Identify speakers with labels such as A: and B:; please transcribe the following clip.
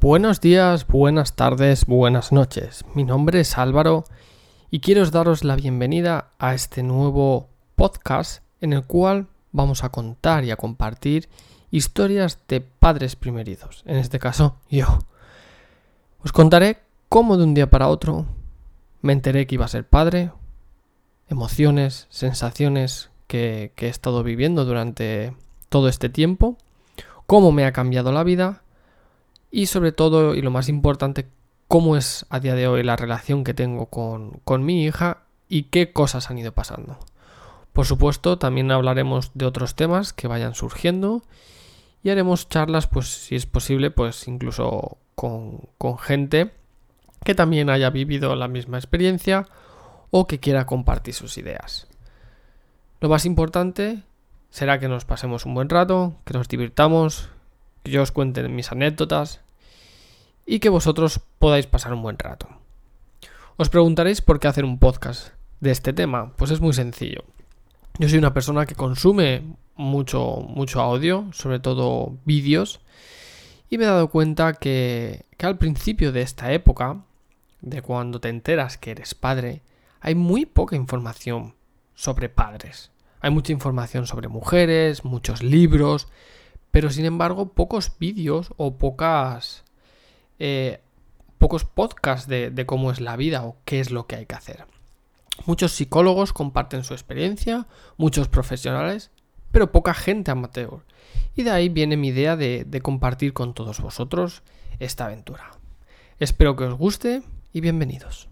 A: Buenos días, buenas tardes, buenas noches. Mi nombre es Álvaro y quiero daros la bienvenida a este nuevo podcast en el cual vamos a contar y a compartir historias de padres primerizos, en este caso yo. Os contaré cómo de un día para otro me enteré que iba a ser padre, emociones, sensaciones que, que he estado viviendo durante todo este tiempo, cómo me ha cambiado la vida y sobre todo, y lo más importante, cómo es a día de hoy la relación que tengo con, con mi hija y qué cosas han ido pasando. Por supuesto, también hablaremos de otros temas que vayan surgiendo y haremos charlas, pues si es posible, pues incluso con, con gente que también haya vivido la misma experiencia o que quiera compartir sus ideas. Lo más importante será que nos pasemos un buen rato, que nos divirtamos, yo os cuente mis anécdotas y que vosotros podáis pasar un buen rato. Os preguntaréis por qué hacer un podcast de este tema. Pues es muy sencillo. Yo soy una persona que consume mucho, mucho audio, sobre todo vídeos, y me he dado cuenta que, que al principio de esta época, de cuando te enteras que eres padre, hay muy poca información sobre padres. Hay mucha información sobre mujeres, muchos libros, pero sin embargo pocos vídeos o pocas eh, pocos podcasts de, cómo es la vida o qué es lo que hay que hacer. Muchos psicólogos comparten su experiencia, muchos profesionales, pero poca gente amateur. Y de ahí viene mi idea de, de, compartir con todos vosotros esta aventura. Espero que os guste y bienvenidos.